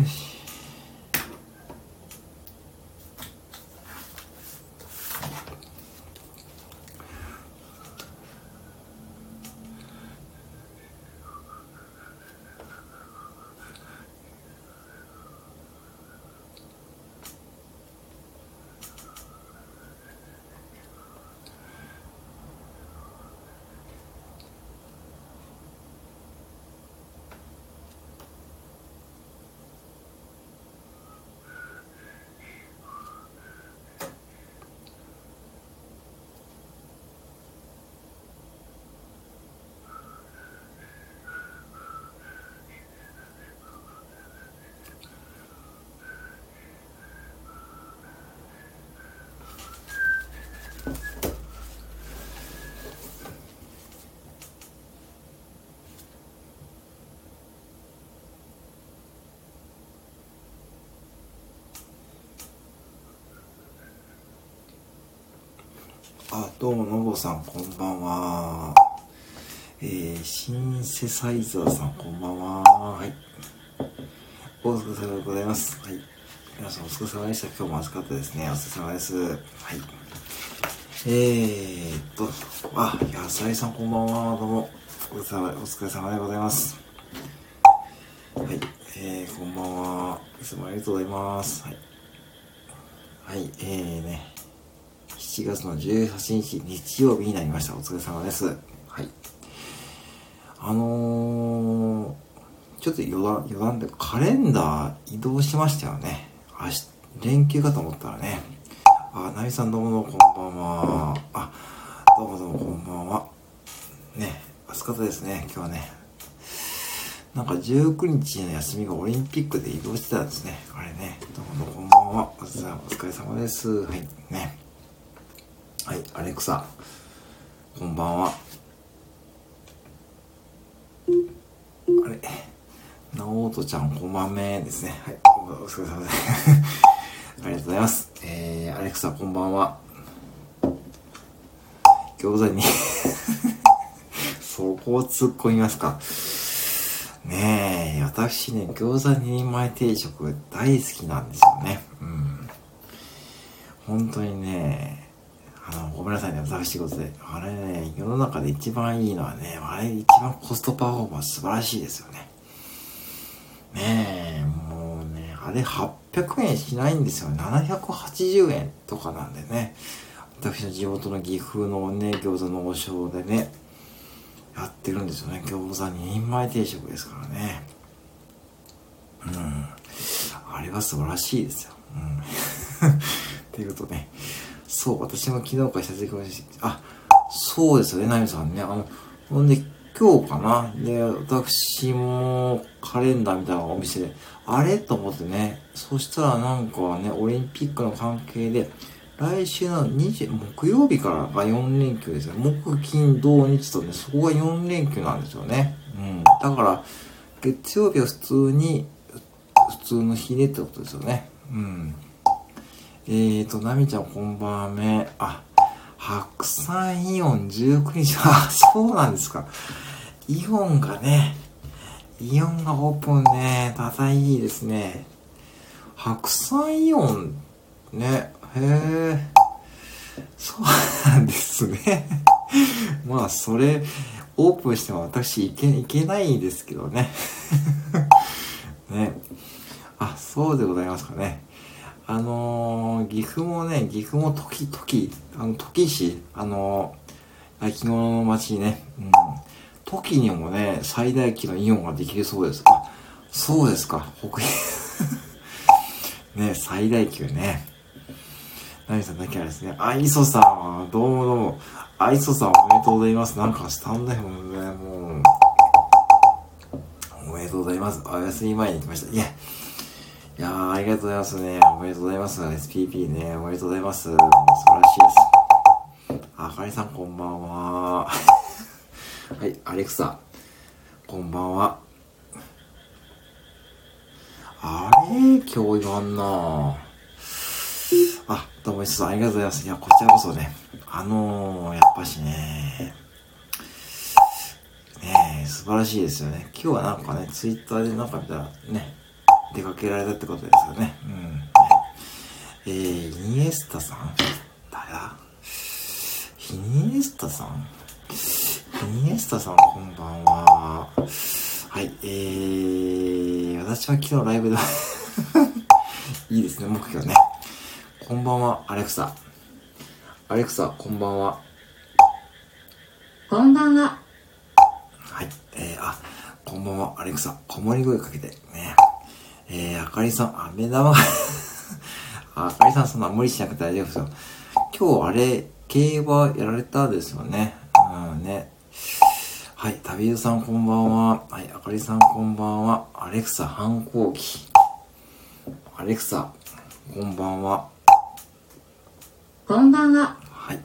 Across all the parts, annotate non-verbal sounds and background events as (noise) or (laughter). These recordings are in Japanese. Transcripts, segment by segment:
Ixi. (laughs) あ、どうも、のぼさん、こんばんは。えー、シンセサイザーさん、こんばんは。はい。お疲れ様でございます。はい。皆さん、お疲れ様でした。今日も暑かったですね。お疲れ様です。はい。えーっと、あ、野菜さん、こんばんは。どうも、お疲れ様でございます。はい。えー、こんばんは。いつもありがとうございます。はい。はい、えーね。7月の18日日曜日になりました。お疲れ様です。はい。あのー、ちょっと余談、余談でカレンダー移動しましたよね。明日、連休かと思ったらね。あ、なみさんどうもどうもこんばんは。あ、どうもどうもこんばんは。ね、暑かったですね、今日はね。なんか19日の休みがオリンピックで移動してたんですね。あれね。どうもどうもこんばんは。お疲れ様です。はい。ね。はい、アレクサ。こんばんは。あれ、なおとちゃん、こんばんめですね。はい、お疲れ様です。(laughs) ありがとうございます。えー、アレクサ、こんばんは。餃子に (laughs) そこを突っ込みますか。ねえ、私ね、餃子2人前定食大好きなんですよね。うん。本当にね、ごめんなさいね、私仕事で。あれね、世の中で一番いいのはね、あれ一番コストパフォーマンス素晴らしいですよね。ねえ、もうね、あれ800円しないんですよ。780円とかなんでね。私の地元の岐阜のね、餃子の王将でね、やってるんですよね。餃子2人前定食ですからね。うん。あれは素晴らしいですよ。うん。(laughs) っていうことね。そう、私も昨日から久々に、あ、そうですよね、ナミさんね。あの、ほんで、今日かな。で、私もカレンダーみたいなお店で、あれ？と思ってね。そしたらなんかね、オリンピックの関係で、来週の20、木曜日からが4連休ですよ。木、金、土、日とね、そこが4連休なんですよね。うん。だから、月曜日は普通に、普通の日でってことですよね。うん。えーと、なみちゃんこんばんめ。あ、白山イオン19日。あ、そうなんですか。イオンがね、イオンがオープンね、ただいいですね。白山イオン、ね、へえ、そうなんですね。(laughs) まあ、それ、オープンしても私いけ、いけないですけどね。(laughs) ね。あ、そうでございますかね。あのー、岐阜もね、岐阜も時、時、あの、時市、あのー、焼き物の町にね、うん、時にもね、最大級のイオンができるそうです。あ、そうですか、北 (laughs) ね、最大級ね。何さんだけあれですね。あ、磯さん、どうもどうも。あ、磯さんおめでとうございます。なんかスタンドでもね、もう、おめでとうございます。お休み前に来ました。いや、いやー、ありがとうございますね。おめでとうございます。SPP ね、おめでとうございます。素晴らしいです。あかりさんこんばんは。(laughs) はい、アレクサ、こんばんは。あれ？今日言わんなあ、どうも、さん、ありがとうございます。いや、こちらこそね、あのー、やっぱしね、ね素晴らしいですよね。今日はなんかね、ツイッターでなんか見たらね、出かけられたってことですよね。うん。えー、イニエスタさん？誰だ？イニエスタさん？イニエスタさんこんばんは。はい、えー、私は昨日ライブで (laughs) いいですね、目標ね。こんばんは、アレクサ。アレクサ、こんばんは。こんばんは。はい、えー、あ、こんばんは、アレクサ。子守声かけて、ね。えー、あかりさん、あめ玉が (laughs) あかりさん、そんな無理しなくて大丈夫ですよ。今日、あれ、競馬やられたですよね。うんね。はい、旅人さんこんばんは。はい、あかりさんこんばんは。アレクサ反抗期。アレクサ、こんばんは。こんばんは。はい。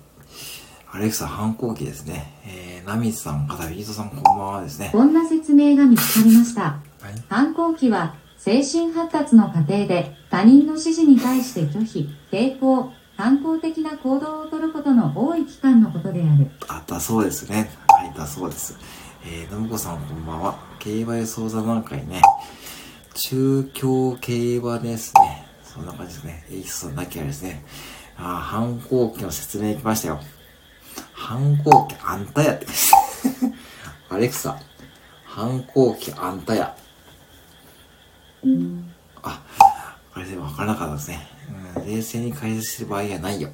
アレクサ反抗期ですね。えー、ナミさん、片ビートさんこんばんはですね。こんな説明が見つかりました。はい、反抗期は、精神発達の過程で他人の指示に対して拒否、抵抗、反抗的な行動をとることの多い期間のことである。あ、だそうですね。はい、だそうです。えー、のむこさんこんばんは。競馬予想座談会ね。中京競馬ですね。そんな感じですね。エイスさんなきゃですね。あ反抗期の説明来ましたよ。反抗期あんたやって。(laughs) アレクサ、反抗期あんたや。うん、あ、あれでもわからなかったですね。うん、冷静に解説してる場合やないよ。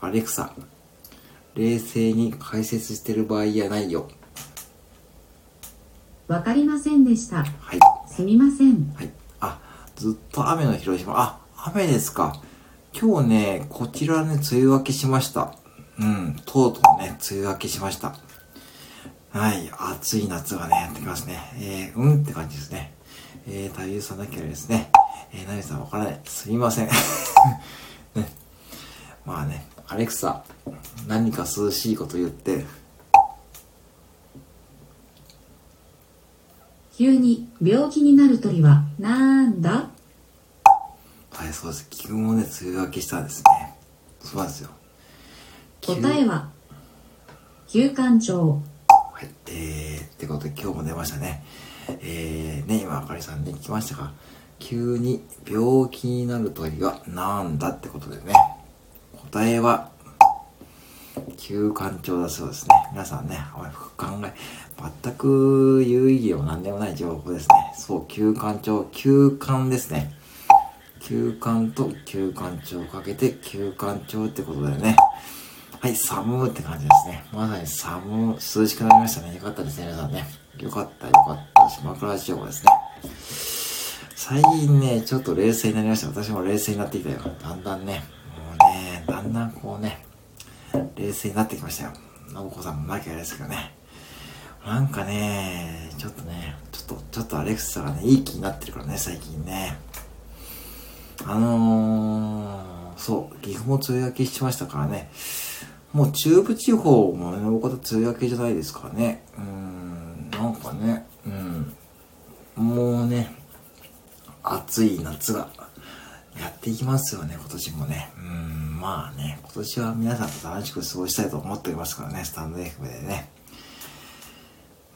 アレクサ、冷静に解説してる場合やないよ。わかりませんでした。はい。すみません。はい。あ、ずっと雨の広島。あ、雨ですか。今日ね、こちらね、梅雨明けしました。うん、とうとうね、梅雨明けしました。はい、暑い夏がね、やってきますね。えー、うんって感じですね。えー、太陽さんだけはですね、えー、何さんわからない。すみません。(laughs) ね。まあね、アレクサ、何か涼しいこと言って。急に病気になる鳥はなんだ？はい、そうです。菊もね、梅雨明けしたんですね。そうなんですよ。答えは、休館長。はい、えー、ってことで今日も出ましたね。えー、ね、今、あかりさんね、聞きましたか急に病気になる鳥はなんだってことでね。答えは、休館長だそうですね。皆さんね、あまり考え、全く有意義も何でもない情報ですね。そう、休館長、休館ですね。休館と休館長をかけて休館長ってことでね。はい、寒って感じですね。まさに寒、涼しくなりましたね。よかったですね、皆さんね。よかった、よかった。島倉地方ですね。最近ね、ちょっと冷静になりました。私も冷静になってきたよ。だんだんね、もうね、だんだんこうね、冷静になってきましたよ。信子さんもなきゃあれですけどね。なんかね、ちょっとね、ちょっと、ちょっとアレクサがね、いい気になってるからね、最近ね。あのー、そう、岐阜も梅雨明けしましたからね。もう中部地方もね、大方梅雨明けじゃないですからね。うん、なんかね、うん。もうね、暑い夏がやっていきますよね、今年もね。うん、まあね、今年は皆さんと楽しく過ごしたいと思っておりますからね、スタンド FM でね。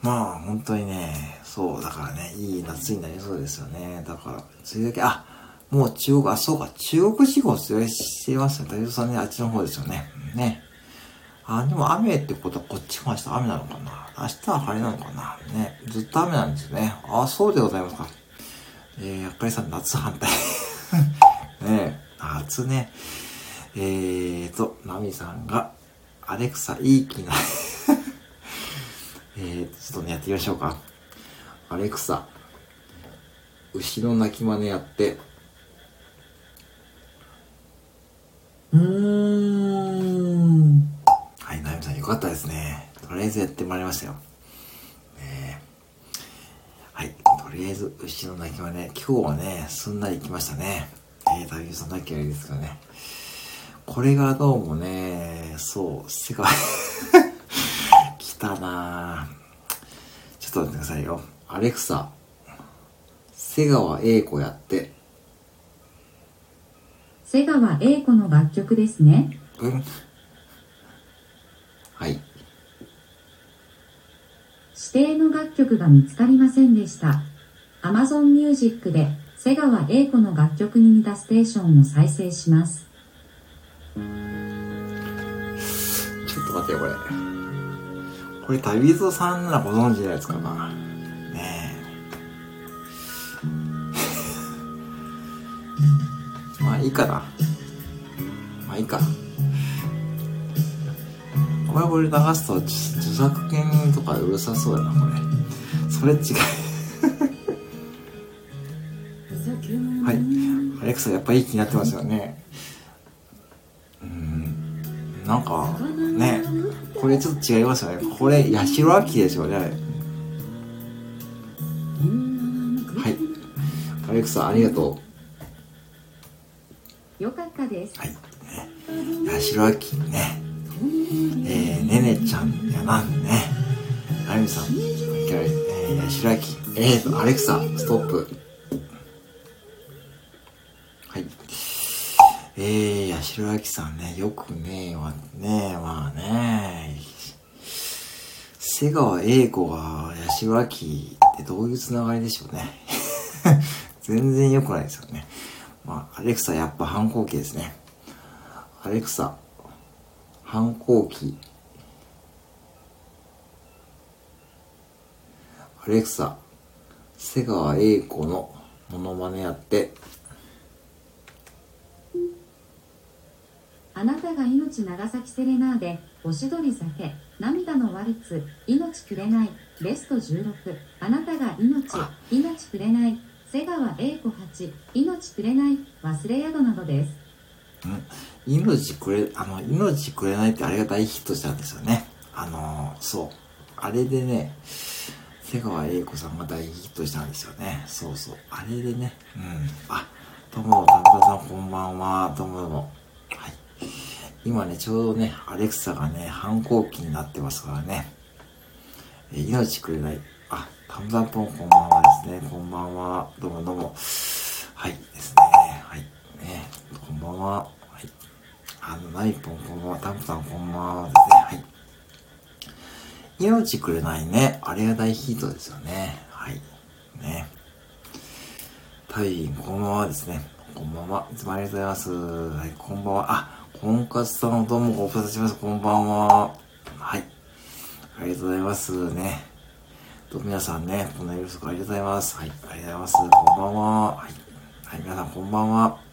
まあ、本当にね、そう、だからね、いい夏になりそうですよね。だから、梅雨明け、あ、もう中国、あ、そうか、中国地方強いしてますね。大丈さんね、あっちの方ですよね。ね。あ、でも雨ってことはこっちも明日雨なのかな明日は晴れなのかなね。ずっと雨なんですね。あ、そうでございますか。えー、やっぱりさん、夏反対。(laughs) ね夏ね。えーと、ナミさんが、アレクサ、いい気ない (laughs) えー、ちょっとね、やってみましょうか。アレクサ、牛の鳴き真似やって、うーん。はい、ナミさんよかったですね。とりあえずやってまいりましたよ。ね、はい、とりあえず牛の鳴き真似、今日はね、すんなり来ましたね。えー、旅さんだけはいいですかね。これがどうもね、そう、世界 (laughs) 来たなちょっと待ってくださいよ。アレクサ、瀬川栄子やって。瀬川栄子の楽曲ですね。うんはい。指定の楽曲が見つかりませんでした。Amazon Music で瀬川栄子の楽曲に似たステーションを再生します。ちょっと待ってよ、これ。これ、旅人さんならご存知じゃないですか。ねえ。(laughs) まあ、いいかな。まあ、いいか。これこれ流すと著作権とかうるさそうやな、これ。それ違い。はい。アレクサやっぱいい気になってますよね。うん。なんか、ね。これちょっと違いますよね。これ、八代亜紀ですよね。はい。アレクサ、ありがとう。よかったです。はい。ね、八代亜紀ね。えー、ねねちゃんやなんね。あゆみさん、えー、八代亜紀。えーと、アレクサ、ストップ。はいえー、八代亜紀さんね、よくね、はね、まあね、瀬川栄子が八代亜紀ってどういうつながりでしょうね。(laughs) 全然良くないですよね。まあ、アレクサやっぱ反抗期ですね。アレクサ、反抗期。アレクサ、瀬川栄子のモノマネやって、あなたが命長崎セレナーで、おしどり酒、涙のワルツ、命くれない、ベスト16、あなたが命、命くれない、瀬川栄子八、命くれない、忘れ宿などです。命くれ、あの、命くれないってあれが大ヒットしたんですよね。あの、そう。あれでね、瀬川栄子さんが大ヒットしたんですよね。そうそう。あれでね、うん。あ、どうも、田中さんこんばんは。どうもどうも。はい。今ね、ちょうどね、アレクサがね、反抗期になってますからね。え、命くれない。あ、タムザンポンこんばんはですね。こんばんは。どうもどうも。はい、ですね。ね、こんばんは。はい。あの、ナイポンこんばんは。タムさんこんばんはですね。はい。命くれないね。あれが大ヒートですよね。はい。ね。タイこんばんはですね。こんばんは。いつもありがとうございます。はい、こんばんは。あ、とんかつさんどうもご無沙汰します。こんばんは。はい。ありがとうございますね。と、皆さんね、こんなよろしくありがとうございます。はい。ありがとうございます。こんばんは。はい。はい、皆さんこんばんは。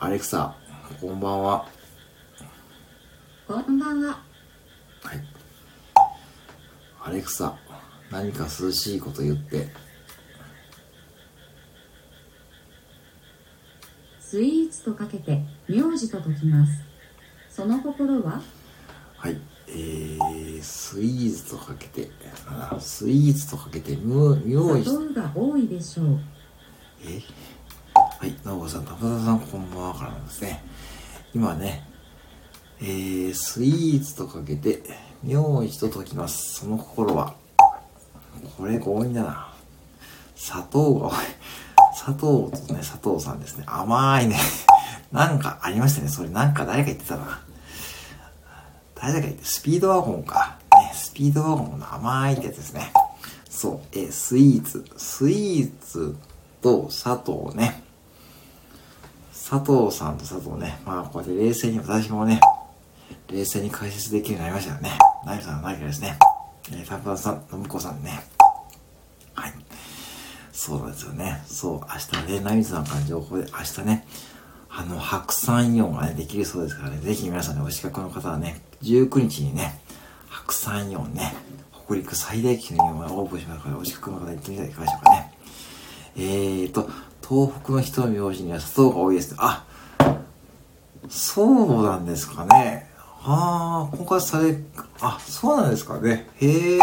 はい。アレクサ、こんばんは。こんばんは。はい。アレクサ、何か涼しいこと言って。スイーツとかけて名字と解きますその心は？はいえー、スイーツとかけてスイーツとかけて名字砂糖が多いでしょうえ？はい直子さん高田さんこんばんはからなんですね今ねえー、スイーツとかけて名字と解きますその心はこれ強引だな砂糖が多い佐藤とね、佐藤さんですね。甘いね。(laughs) なんかありましたね。それなんか誰か言ってたな。誰だか言って、スピードワゴンか。ね、スピードワゴンの甘いってやつですね。そう。えー、スイーツ。スイーツと佐藤ね。佐藤さんと佐藤ね。まあ、こうやって冷静に、私もね、冷静に解説できるようになりましたよね。何か何かですね。えー、タンパンさん、のむこさんね。はい。そうなんですよね。そう、明日ね、ナミさんから情報で、明日ね、あの、白山イオンがね、できるそうですからね、ぜひ皆さんね、お近くの方はね、19日にね、白山イオンね、北陸最大級のイオンがオープンしますから、お近くの方行ってみたらいかがでしょうかね。えーと、東北の人の名字には砂糖が多いです。あ、そうなんですかね。ああ、今回され、あ、そうなんですかね。へえ。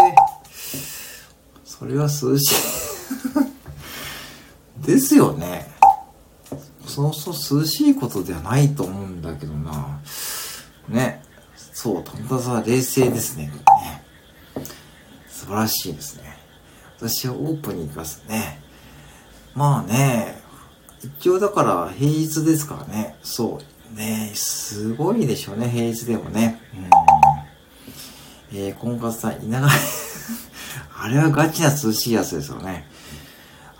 それは涼しい (laughs) ですよね。そうそう涼しいことではないと思うんだけどな。ね。そう、たまさん冷静ですね。ね素晴らしいですね。私はオープンに行きますね。まあね、一応だから平日ですからね。そう。ねすごいでしょうね、平日でもね。うん。えー、婚活さん、稲 (laughs) 川あれはガチな涼しいやつですよね。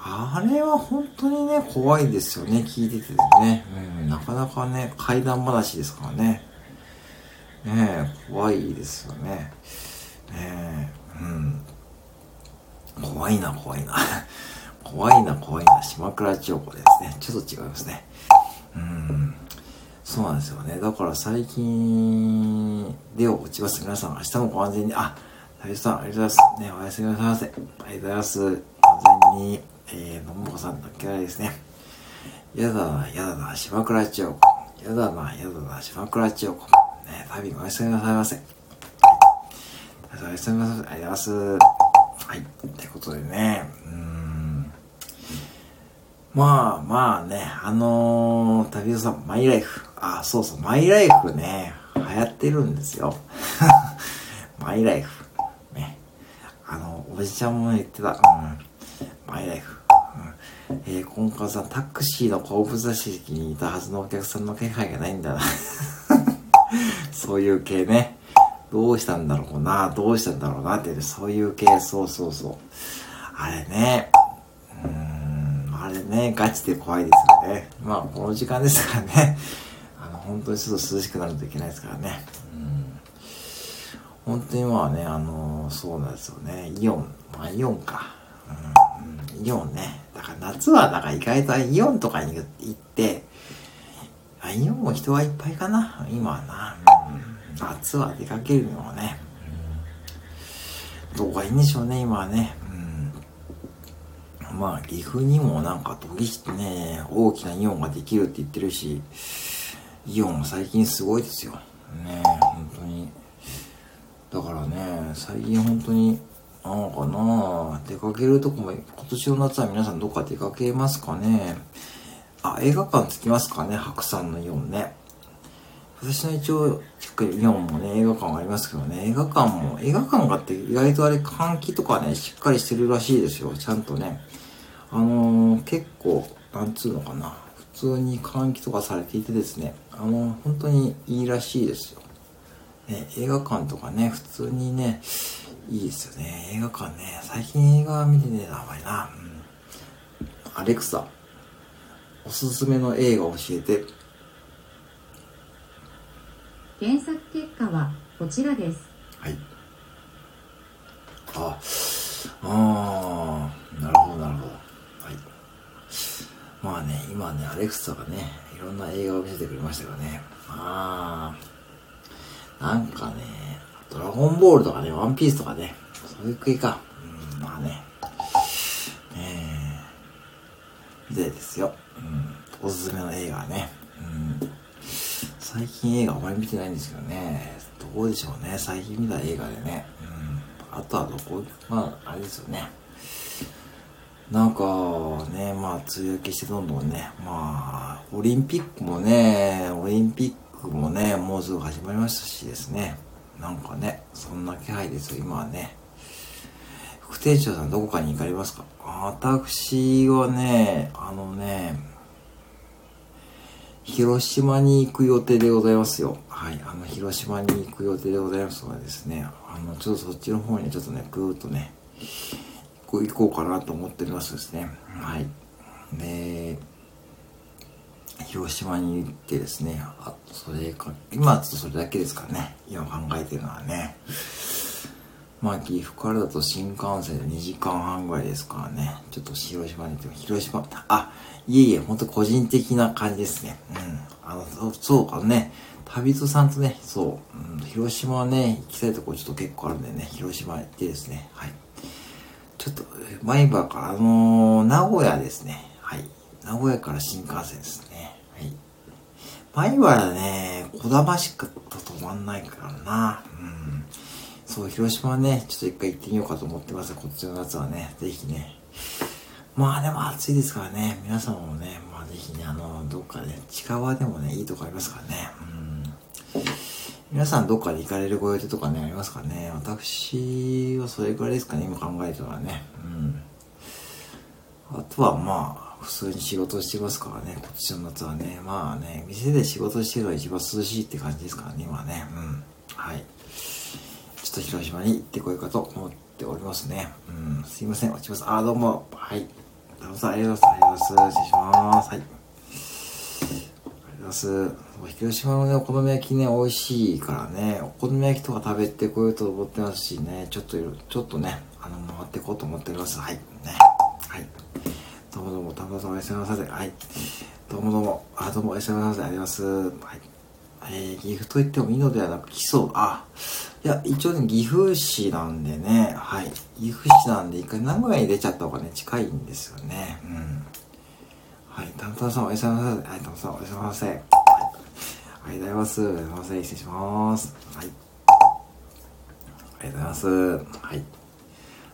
あれは本当にね、怖いですよね、聞いててね。うん、なかなかね、怪談話ですからね。ねえ、怖いですよね。ねえ、うん。怖いな、怖いな。怖いな、怖いな。島倉千代子ですね。ちょっと違いますね。うん。そうなんですよね。だから最近で落ちます。皆さん、明日もご安全に。あ、大さん、ありがとうございます。ね、おやすみなさいませ。ありがとうございます。安全に、えー、のもこさんだけはですね。やだな、やだな、島倉千代子。やだな、やだな、島倉千代子。ね、旅おやすみなさいませ。はいおやすみなさいませ。ありがとうございます。はい。ってことでね、うん。まあまあね、あのー、旅人さん、マイライフ。あ、そうそう、マイライフね、流行ってるんですよ。(laughs) マイライフ。ね。あの、おじちゃんも言ってた。うん。マイライフ。うん、えー、今回さ、タクシーの後部座席にいたはずのお客さんの気配がないんだな。(laughs) そういう系ね。どうしたんだろうな、どうしたんだろうなって、そういう系、そうそうそう。あれね、ね、ガチで怖いですよね。まあ、この時間ですからね。(laughs) あの、本当にちょっと涼しくなるといけないですからね。うん。本当にまあね、あのそうなんですよね。イオン、まあイオンか。うん、イオンね。だから夏は、だから意外とイオンとかに行って、あ、イオンも人はいっぱいかな。今はな。夏は出かけるのはね、どこがいいんでしょうね、今はね。まあ、岐阜にもなんか、時してね、大きなイオンができるって言ってるし、イオン最近すごいですよ。ね本当に。だからね、最近本当に、なのかな出かけるとこも、今年の夏は皆さんどっか出かけますかねあ、映画館着きますかね白山のイオンね。私の一応、イオンもね、映画館がありますけどね、映画館も、映画館があって意外とあれ換気とかね、しっかりしてるらしいですよ、ちゃんとね。あのー、結構、なんつうのかな、普通に換気とかされていてですね、あのー、本当にいいらしいですよ。ね、映画館とかね、普通にね、いいですよね。映画館ね、最近映画見てねえな、あまりな。うん。アレクサ、おすすめの映画教えて。検索結果はこちらです。はい。あ、ああ、なるほど、なるほど。はい。まあね、今ね、アレクサがね、いろんな映画を見せてくれましたよね。ああ、なんかね、ドラゴンボールとかね、ワンピースとかね、そういう系か。うん、まあね、えー、みたいですよ。うん、おすすめの映画ね。うん最近映画あまり見てないんですけどね、どうでしょうね、最近見た映画でね。うん。あとはどこ、まあ、あれですよね。なんかね、まあ、梅雨明けしてどんどんね、まあ、オリンピックもね、オリンピックもね、もうすぐ始まりましたしですね。なんかね、そんな気配ですよ、今はね。副店長さんどこかに行かれますか？私はね、あのね、広島に行く予定でございますよ。はい。あの、広島に行く予定でございますのでですね、あの、ちょっとそっちの方にちょっとね、ぐーっとね、こう行こうかなと思ってますですね。はい。で、広島に行ってですね、あとそれか、今はちょっとそれだけですからね、今考えてるのはね。まあ、岐阜からだと新幹線で2時間半ぐらいですからね。ちょっと広島に行っても、広島、あ、いえいえ、ほんと個人的な感じですね。うん。あの、そうそうかね。旅人さんとね、そう、うん、広島はね、行きたいとこちょっと結構あるんでね、広島行ってですね、はい。ちょっと、前歯か、あのー、名古屋ですね。はい。名古屋から新幹線ですね。はい。前歯はね、小玉しか止まんないからな。うん。そう、広島はね、ちょっと一回行ってみようかと思ってます。こっちの夏はね、ぜひね。まあでも暑いですからね、皆さんもね、まあぜひね、あの、どっかね、近場でもね、いいとこありますからね。うん。皆さんどっかで行かれるご予定とかね、ありますかね。私はそれぐらいですかね、今考えてはね。うん。あとはまあ、普通に仕事してますからね、今年の夏はね。まあね、店で仕事してるのが一番涼しいって感じですからね、今ね。うん。はい。ちょっと広島に行ってこようかと思っておりますね。うん、すいません、落ちます。あ、どうも。はい。タムさん、ありがとうございます。ありがとうございます。失礼します。はい。ありがとうございます。広島のね、お好み焼きね、美味しいからね、お好み焼きとか食べてこようと思ってますしね、ちょっと、ちょっとね、あの、回っていこうと思っております。はい。ね。はい。どうもどうも、たむさんおやすみなさい。はい。どうもどうも、あ、どうもおやすみなさい。あります。はい。えー、岐阜といってもいいのではなく、基礎、あ、いや、一応ね、岐阜市なんでね、はい。岐阜市なんで、一回名古屋に出ちゃった方がね、近いんですよね。うん。はい。タンタンさんおやすみなさい。はい、タンタンさんおやすみなさい。はい。ありがとうございます。すみなさい。失礼します。はい。ありがとうございます。はい。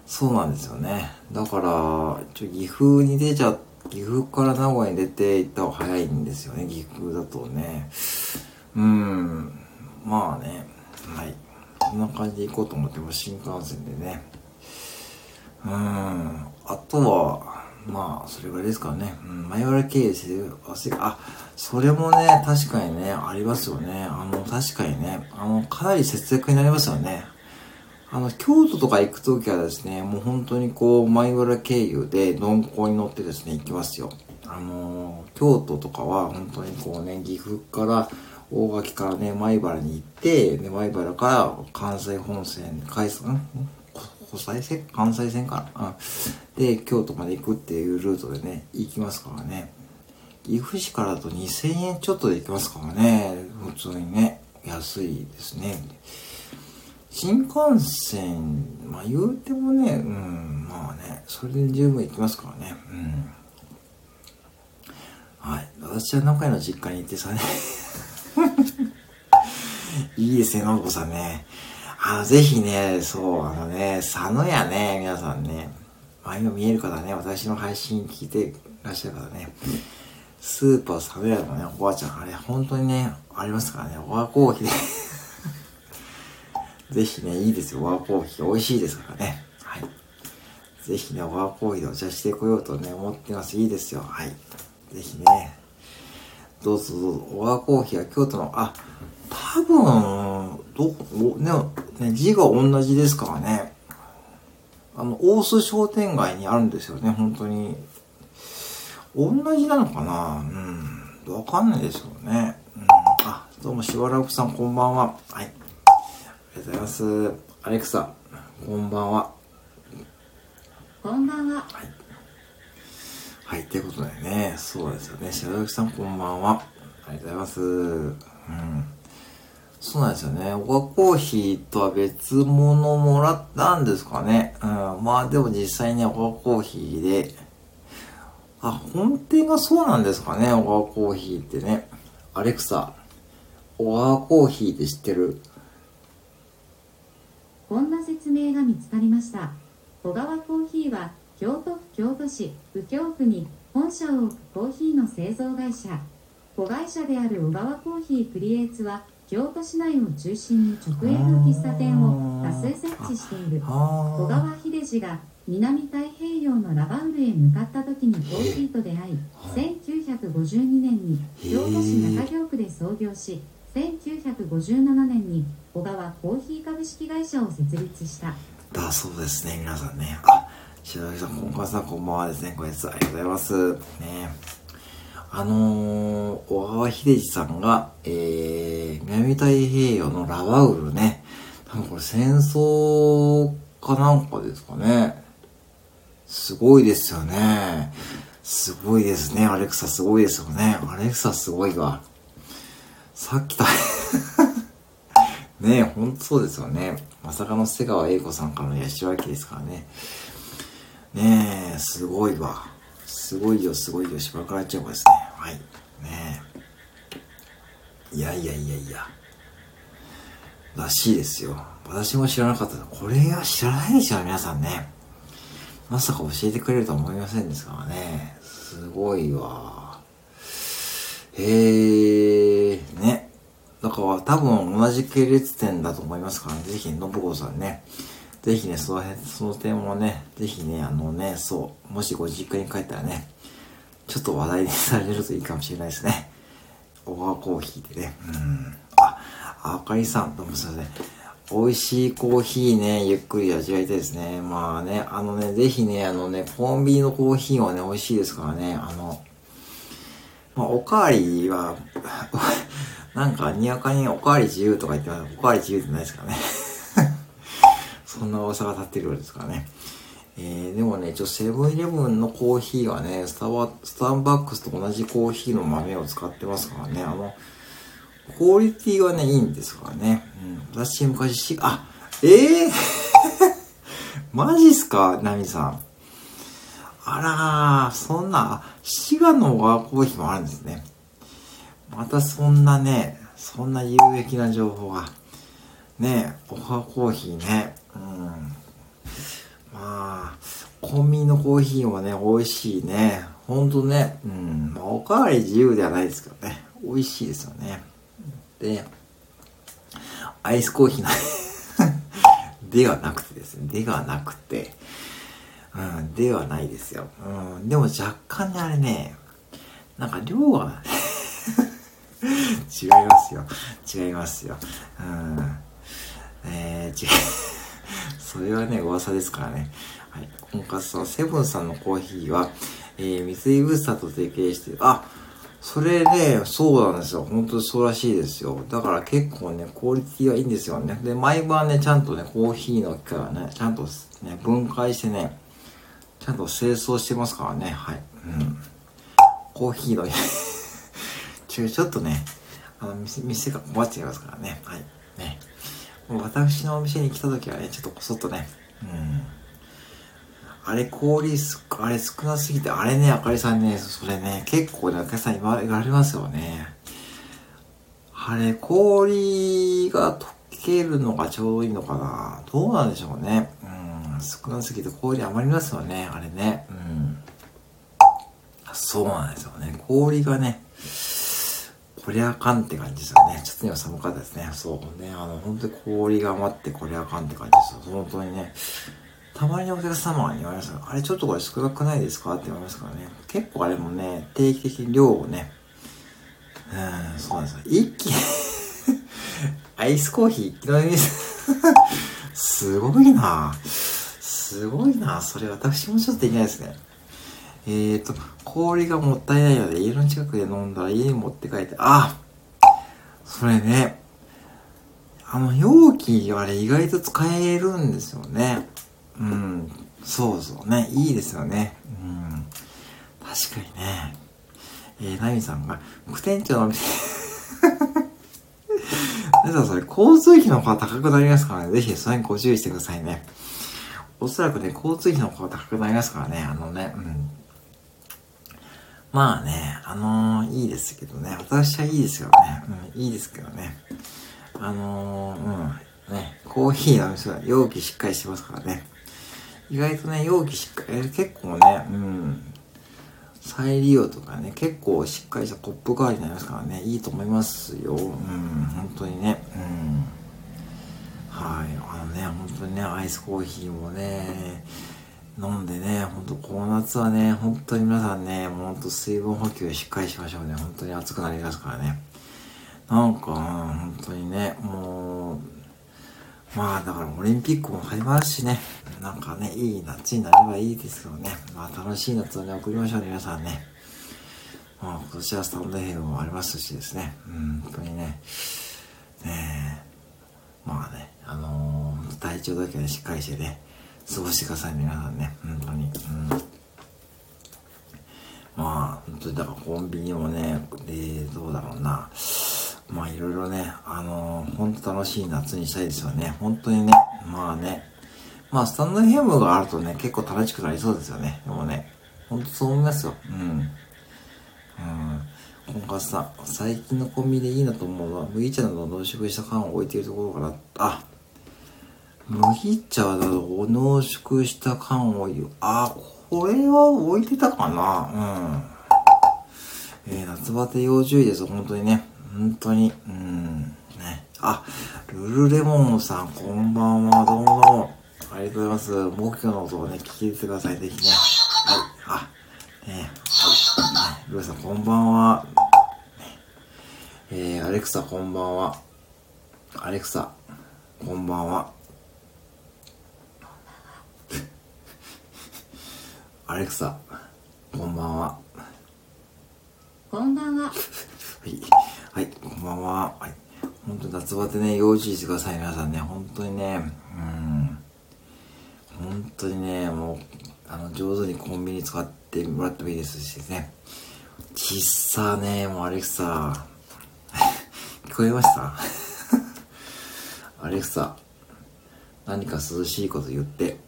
そうなんですよね。だから、ちょ岐阜に出ちゃ、岐阜から名古屋に出て行った方が早いんですよね、岐阜だとね。うん、まあね、はい。こんな感じで行こうと思っても新幹線でね。うん、あとは、まあ、それぐらいですからね。うん、前原経営してる、あ、それもね、確かにね、ありますよね。あの、確かにね、あの、かなり節約になりますよね。あの、京都とか行くときはですね、もう本当にこう、前原経由で鈍行に乗ってですね、行きますよ。あの、京都とかは本当にこうね、岐阜から大垣からね、米原に行って、で、米原から関西本線、海ん国際線関西線かな、で、京都まで行くっていうルートでね、行きますからね。岐阜市からだと2000円ちょっとで行きますからね、普通にね、安いですね。新幹線、まあ言うてもね、うん、まあね、それで十分行きますからね、うん。はい。私は名古屋の実家に行ってさね (laughs) いいですね、のぶこさんね。あの、ぜひね、そう、あのね、佐野屋ね、皆さんね、まあ今見える方ね、私の配信聞いてらっしゃる方ね、スーパー佐野屋のね、おばあちゃん、あれ、本当にね、ありますからね、おわコーヒーで (laughs) ぜひね、いいですよ、おわコーヒー。美味しいですからね。はい。ぜひね、おわコーヒーでお茶してこようとね、思ってます。いいですよ。はい。ぜひね、どうぞどうぞ、おわコーヒーは京都の、あ、多分、ど、ね、ね、字が同じですからね。あの、大須商店街にあるんですよね、本当に。同じなのかな？うん。わかんないですよね。うん。あ、どうも、しばらくさん、こんばんは。はい。ありがとうございます。アレクサ、こんばんは。こんばんは。はい。はい、ということでね、そうですよね。しばらくさん、こんばんは。ありがとうございます。うん。そうなんですよね。オガコーヒーとは別物もらったんですかね。うん。まあでも実際にオガコーヒーで、あ、本店がそうなんですかね、オガコーヒーってね。アレクサ、オガコーヒーって知ってる？こんな説明が見つかりました。小川コーヒーは京都府京都市右京区に本社を置くコーヒーの製造会社。子会社である小川コーヒークリエイツは京都市内を中心に直営の喫茶店を多数設置している小川秀治が南太平洋のラバウルへ向かった時にコーヒーと出会い1952年に京都市中京区で創業し1957年に小川コーヒー株式会社を設立した。だそうですね。皆さんね。あ白木さんこんばんはこんばんはですね。ご挨拶ありがとうございます。ねあのー、小川秀治さんが、えー、南太平洋のラバウルね、多分これ戦争かなんかですかね。すごいですよね。すごいですね。アレクサすごいですよね。アレクサすごいわ。さっきた (laughs) ねえ、ほんとそうですよね。まさかの瀬川栄子さんからの八代明ですからね。ねえ、すごいわ。すごいよ、すごいよ、しばらくなっちゃうですね。はい。ねえ。いやいやいやいや。らしいですよ。私も知らなかった。これは知らないでしょ、皆さんね。まさか教えてくれるとは思いませんですからね。すごいわ。へえ、ね。だから多分同じ系列店だと思いますからね。ぜひ、信子さんね。ぜひね、その辺、その点もね、ぜひね、あのね、そう、もしご実家に帰ったらね、ちょっと話題にされるといいかもしれないですね。オーバーコーヒーでね。うん。あ、あかりさん、どうもすいません。美味しいコーヒーね、ゆっくり味わいたいですね。まあね、あのね、ぜひね、あのね、コンビニのコーヒーはね、美味しいですからね、あの、まあ、おかわりは、(laughs) なんか、にわかにおかわり自由とか言ってますおかわり自由ってないですからね。(laughs) そんな噂が立ってるようですからね。えー、でもね、一応セブンイレブンのコーヒーはね、スタバ、スタンバックスと同じコーヒーの豆を使ってますからね、あの、クオリティはね、いいんですからね。うん。私昔し、あ、ええー、(laughs) マジっすか？ナミさん。あらー、そんな、滋賀のワーコーヒーもあるんですね。またそんなね、そんな有益な情報が。ねオハコーヒーね。うん。まあ、コンビニのコーヒーもね、美味しいね。ほんとね、うん。まあ、おかわり自由ではないですけどね。美味しいですよね。で、アイスコーヒーな (laughs) ではなくてですね。ではなくて、うん、ではないですよ。うん、でも若干ね、あれね、なんか量が (laughs) 違いますよ。違いますよ。うん。えー、違う。それはね、噂ですからね。はい。今回そのセブンさんのコーヒーは、えー、三井ブースターと提携して、あ、それね、そうなんですよ。本当にそうらしいですよ。だから結構ね、クオリティはいいんですよね。で、毎晩ね、ちゃんとね、コーヒーの機械はね、ちゃんとね、分解してね、ちゃんと清掃してますからね。はい。うん。コーヒーの (laughs) ちょ、ちょっとね、あの、店が困っちゃいますからね。はい。ね。私のお店に来た時はね、ちょっとこそっとね、うん。あれ、氷す、あれ少なすぎて、あれね、あかりさんね、それね、結構ね、お客さん言われますよね。あれ、氷が溶けるのがちょうどいいのかなどうなんでしょうね。うん、少なすぎて氷余りますよね、あれね。うん。そうなんですよね。氷がね、こりゃあかんって感じですよね。ちょっと今寒かったですね。そうね。あの、本当に氷が余ってこりゃあかんって感じですよ。本当にね。たまにお客様に言われますあれちょっとこれ少なくないですかって言われますからね。結構あれもね、定期的に量をね、うん、そうなんですよ。一気に (laughs) アイスコーヒー一気飲み (laughs) すごいなすごいなそれ私もちょっとできないですね。えーと、氷がもったいないので家の近くで飲んだら家に持って帰って、あそれね、あの容器あれ意外と使えるんですよね。うん、そうそうね、いいですよね。うん、確かにね。えー、ナミさんが、副店長の店 (laughs) だからそれ、交通費の方が高くなりますからね、ぜひそれにご注意してくださいね。おそらくね、交通費の方が高くなりますからね、あのね、うん。まあね、あのー、いいですけどね、私はいいですよね。うん、いいですけどね。あのー、うん、ね、コーヒーの店は容器しっかりしてますからね。意外とね、容器しっかり、えー、結構ね、うん、再利用とかね、結構しっかりしたコップ代わりになりますからね、いいと思いますよ。うん、本当にね、うん。はい、あのね、本当にね、アイスコーヒーもね、飲んでね、ほんとこの夏はね、本当に皆さんね、もうほんと水分補給しっかりしましょうね。本当に暑くなりますからね。なんか、本当にね、もう、まあだからオリンピックも始まるしね、なんかね、いい夏になればいいですよね。まあ楽しい夏をね、送りましょうね、皆さんね。まあ今年はスタンドヘイもありますしですね、うん、本当にね、ねまあね、あのー、体調だけはしっかりしてね、過ごしてください、皆さんね。本当に。うん。まあ、本当に、だからコンビニもね、で、どうだろうな。まあ、いろいろね、あのー、本当楽しい夏にしたいですよね。本当にね、まあね。まあ、スタンドヘムがあるとね、結構楽しくなりそうですよね。でもね、本当そう思いますよ。うん。うん。今回さ、最近のコンビニでいいなと思うのは、麦茶などの濃縮した缶を置いているところから、あ、麦茶だと濃縮した缶を言う。あ、これは置いてたかな？うん。えー、夏バテ要注意です。本当にね。本当に。うん。ね。あ、ルルレモンさん、こんばんは。どうもどうも。ありがとうございます。目標の音をね、聞き入れてください。ぜひね。はい。あ、ねはい。ルルさん、こんばんは。えー、アレクサ、こんばんは。アレクサ。こんばんは。アレクサ、こんばんは。こんばんは。(laughs) はい。はい、こんばんは。はい。本当夏バテね、要注意してください、皆さんね。本当にね、うん。本当にね、もう、あの、上手にコンビニ使ってもらってもいいですしね。ちっさね、もうアレクサ。(laughs) 聞こえました？(laughs) アレクサ、何か涼しいこと言って。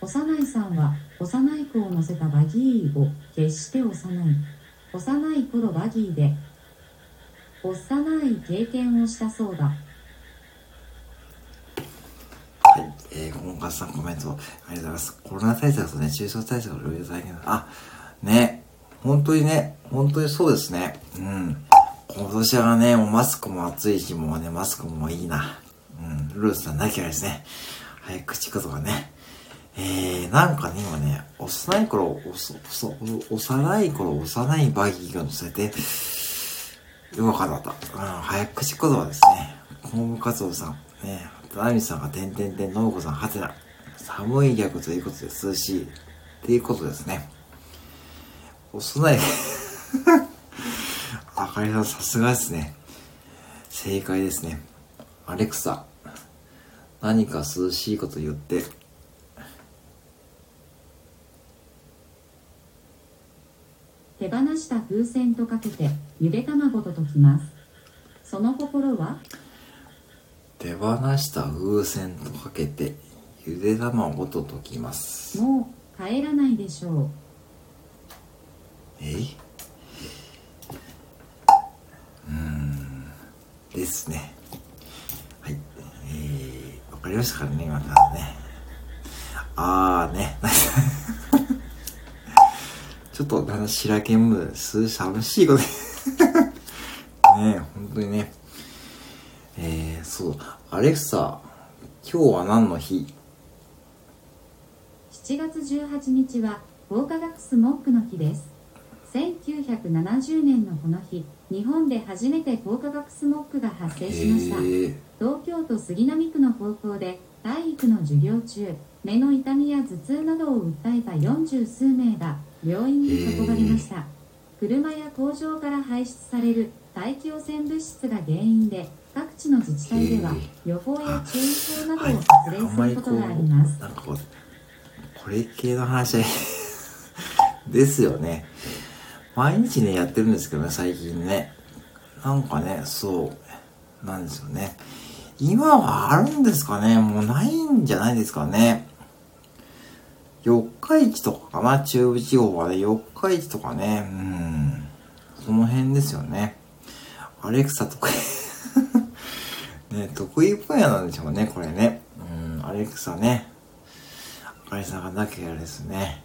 幼いさんは幼い子を乗せたバギーを決して幼い。幼い頃バギーで幼い経験をしたそうだ。はい、えー、本川さんコメント。ありがとうございます。コロナ対策とね中小対策の両立大変だ。あね。本当にね本当にそうですね。うん。今年はねもうマスクも暑いしもねマスクもいいな。うん。ルースさんなきゃですね。早口言葉ね。えー、なんかね、今ね、幼い頃、おそ、そ、幼い頃、幼いバギーが乗せて、よかった。うん、早口言葉ですね。公務活動さん、ね、田波さんがてんてんてん、のうこさん、はてな。寒い逆ということで涼しい。っていうことですね。幼い (laughs) あかりさん、さすがですね。正解ですね。アレクサ、何か涼しいこと言って、手放した風船とかけてゆで卵と解きます。その心は？手放した風船とかけてゆで卵と解きます。もう帰らないでしょう。え？うん。ですね。はい。えー、わかりましたかね今からね。あーねちょっとだんだんむす、寂しいこと (laughs) ね本当にね。えー、そう。アレクサ、今日は何の日 ?7 月18日は、法科学スモックの日です。1970年のこの日、日本で初めて高化学スモックが発生しました。東京都杉並区の高校で体育の授業中、目の痛みや頭痛などを訴えた40数名が病院に運ばれました。車や工場から排出される大気汚染物質が原因で各地の自治体では予報や注意報などを発令することがあります。なんかここれ系の話 (laughs) ですよね。毎日ねやってるんですけどね最近ね。なんかねそうなんですよね。今はあるんですかね。もうないんじゃないですかね四日市とかかな中部地方はね、四日市とかね、うん。その辺ですよね。アレクサ得意 (laughs) ね、得意分野なんでしょうね、これね。うん、アレクサね。あかりさんがなければですね。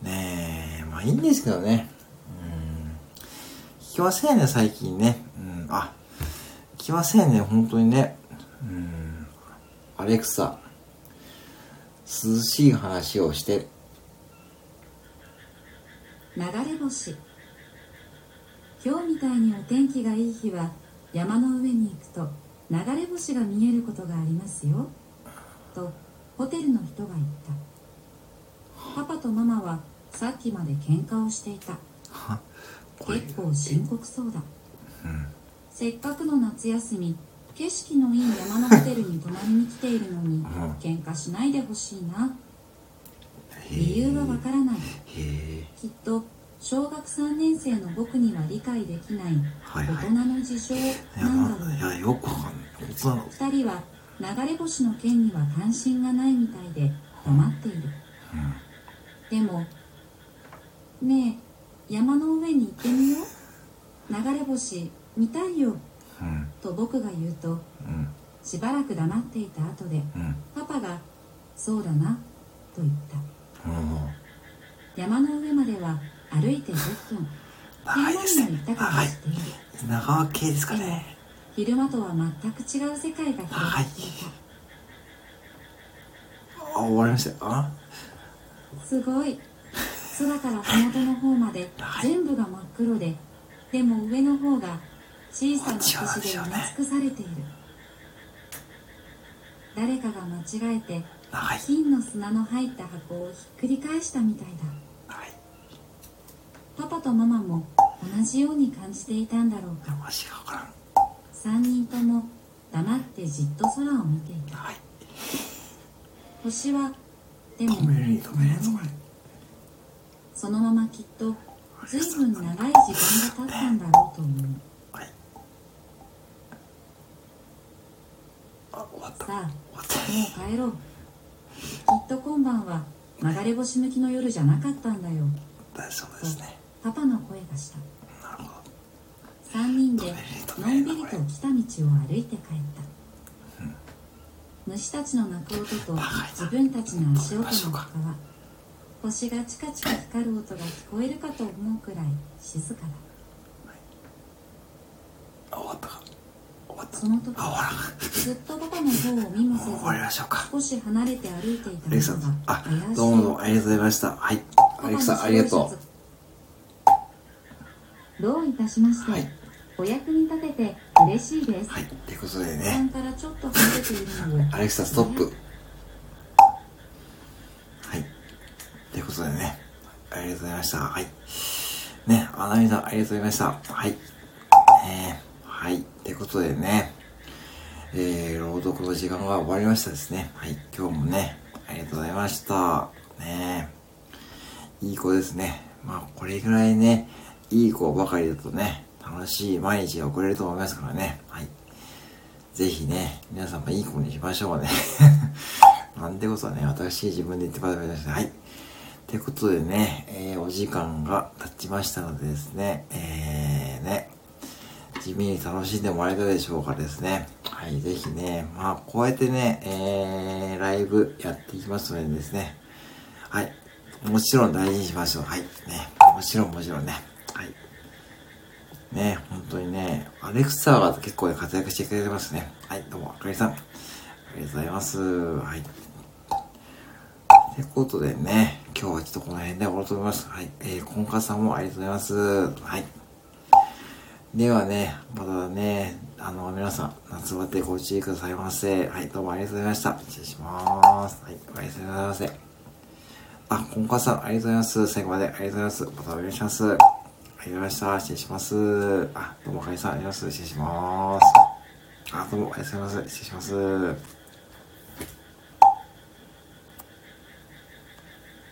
ねえ、まあいいんですけどね。うん。聞きませんね、最近ね。うん、あ、聞きませんね、本当にね。うん。アレクサ。涼しい話をして。流れ星。今日みたいにお天気がいい日は山の上に行くと流れ星が見えることがありますよ。とホテルの人が言った。パパとママはさっきまで喧嘩をしていた。結構深刻そうだ、うん、せっかくの夏休み景色のいい山のホテルに泊まりに来ているのに、喧嘩しないでほしいな。理由はわからない。きっと小学3年生の僕には理解できない。大人の事情なんだろう、いやよくわかんない。2人は流れ星の件には関心がないみたいで黙っている、うん、でもねえ山の上に行ってみよう。流れ星見たいよと僕が言うと、しばらく黙っていた後で、パパが「そうだな」と言った、山の上までは歩いて10分。長いですね長い長系ですかね。昼間とは全く違う世界が広がっていた。あ終わりましたあすごい。空から麓の方まで全部が真っ黒ででも上の方が小さな都市で埋め尽くされている。誰かが間違えて金の砂の入った箱をひっくり返したみたいだ、はい、パパとママも同じように感じていたんだろうか。3人とも黙ってじっと空を見ていた、はい、星はでもそのままきっと随分長い時間が経ったんだろうと思う、はい、さあもう帰ろう。きっと今晩は流れ星向きの夜じゃなかったんだよ。大丈夫ですね。パパの声がした。なるほど。3人でのんびりと来た道を歩いて帰った。虫たちの鳴く音と自分たちの足音の他は星がチカチカ光る音が聞こえるかと思うくらい静かだ終わったか終わったその時ずっとパパの方を見もせず少し離れて歩いていたのがあどうもどうもありがとうございましたはいアレクさんありがとうどういたしまして、はいお役に立てて嬉しいです。はい。ということでね。からちょっと離れているので。アレクサストップ。はい。ということでね。ありがとうございました。はい。ね、あなみさん、ありがとうございました。はい。はい。ということでね。えー、朗読の時間が終わりましたですね。はい。今日もね、ありがとうございました。ねいい子ですね。まあ、これぐらいね、いい子ばかりだとね、楽しい毎日が送れると思いますからね。はい。ぜひね、皆さんもいい子にしましょうね。(laughs) なんてことはね、私自分で言ってばかりました。はい。ということでね、えー、お時間が経ちましたのでですね、えー、ね、地味に楽しんでもらえたでしょうかですね。はい、ぜひね、まあ、こうやってね、えー、ライブやっていきますのでですね、はい、もちろん大事にしましょう。はい、ね、もちろんもちろんね、はい。ね、本当にね、アレクサが結構、ね、活躍してくれてますね。はい、どうも、あかりさん。ありがとうございます。はい。ということでね、今日はちょっとこの辺で終わろうと思います。はい。えー、コンカさんもありがとうございます。はい。ではね、またね、あの、皆さん、夏バテご注意くださいませ。はい、どうもありがとうございました。失礼します。はい、おやすみなさいませ。あ、コンカさん、ありがとうございます。最後までありがとうございます。またお願いします。ありがとうございました。失礼します。あ、どうも、かりさん、ありがとうございます。失礼します。あ、どうも、ありがとうございます。失礼します。